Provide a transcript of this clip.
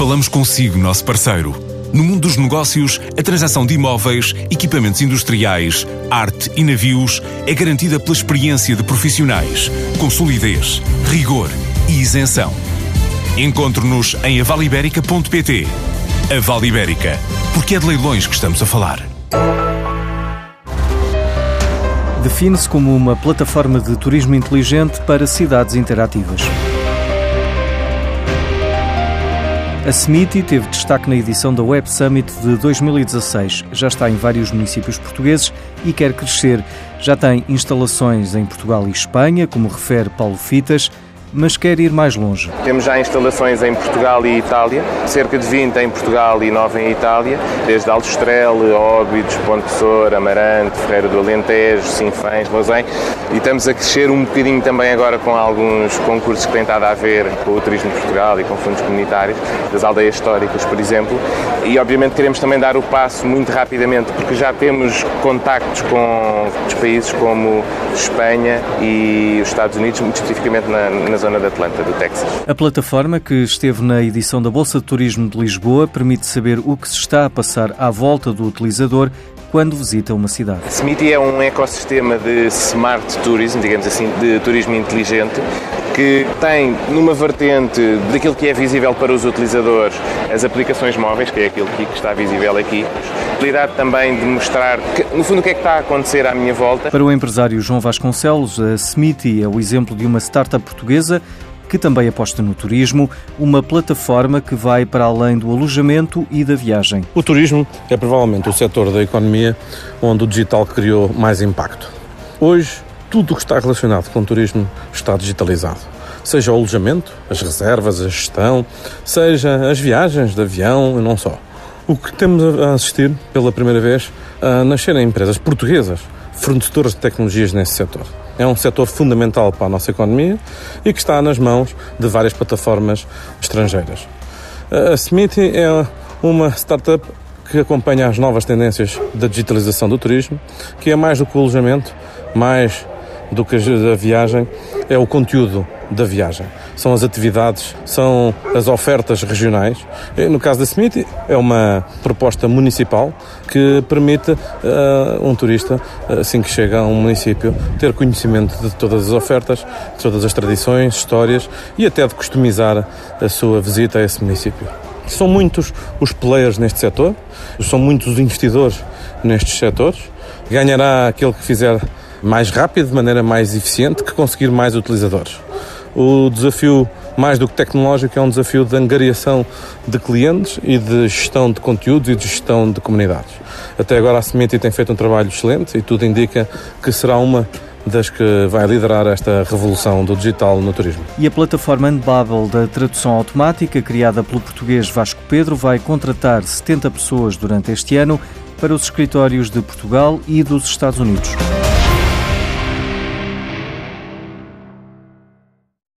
Falamos consigo, nosso parceiro. No mundo dos negócios, a transação de imóveis, equipamentos industriais, arte e navios é garantida pela experiência de profissionais, com solidez, rigor e isenção. Encontre-nos em avaliberica.pt. A Vale Ibérica, porque é de leilões que estamos a falar. Define-se como uma plataforma de turismo inteligente para cidades interativas. A Semiti teve destaque na edição da Web Summit de 2016. Já está em vários municípios portugueses e quer crescer. Já tem instalações em Portugal e Espanha, como refere Paulo Fitas mas quer ir mais longe. Temos já instalações em Portugal e Itália, cerca de 20 em Portugal e 9 em Itália, desde Aljustrel, Óbidos, Ponte Soura, Amarante, Ferreira do Alentejo, Sinfãs, Lousém, e estamos a crescer um bocadinho também agora com alguns concursos que têm estado a ver com o Turismo de Portugal e com fundos comunitários, das aldeias históricas, por exemplo, e obviamente queremos também dar o passo muito rapidamente, porque já temos contactos com os países como Espanha e os Estados Unidos, muito especificamente na, na zona de Atlanta, do Texas. A plataforma que esteve na edição da Bolsa de Turismo de Lisboa permite saber o que se está a passar à volta do utilizador quando visita uma cidade. Smiti é um ecossistema de smart tourism, digamos assim, de turismo inteligente, que tem numa vertente daquilo que é visível para os utilizadores as aplicações móveis, que é aquilo que está visível aqui, a possibilidade também de mostrar, que, no fundo, o que é que está a acontecer à minha volta. Para o empresário João Vasconcelos, a Smiti é o exemplo de uma startup portuguesa que também aposta no turismo, uma plataforma que vai para além do alojamento e da viagem. O turismo é provavelmente o setor da economia onde o digital criou mais impacto. Hoje, tudo o que está relacionado com o turismo está digitalizado. Seja o alojamento, as reservas, a gestão, seja as viagens de avião e não só. O que temos a assistir pela primeira vez a nascerem empresas portuguesas fornecedoras de tecnologias nesse setor. É um setor fundamental para a nossa economia e que está nas mãos de várias plataformas estrangeiras. A Smith é uma startup que acompanha as novas tendências da digitalização do turismo, que é mais do que o alojamento, mais do que a viagem, é o conteúdo da viagem. São as atividades, são as ofertas regionais. No caso da Smith, é uma proposta municipal que permite uh, um turista, assim que chega a um município, ter conhecimento de todas as ofertas, de todas as tradições, histórias e até de customizar a sua visita a esse município. São muitos os players neste setor, são muitos os investidores nestes setores. Ganhará aquele que fizer mais rápido, de maneira mais eficiente, que conseguir mais utilizadores. O desafio, mais do que tecnológico, é um desafio de angariação de clientes e de gestão de conteúdos e de gestão de comunidades. Até agora a Sementi tem feito um trabalho excelente e tudo indica que será uma das que vai liderar esta revolução do digital no turismo. E a plataforma Unbubble da tradução automática, criada pelo português Vasco Pedro, vai contratar 70 pessoas durante este ano para os escritórios de Portugal e dos Estados Unidos.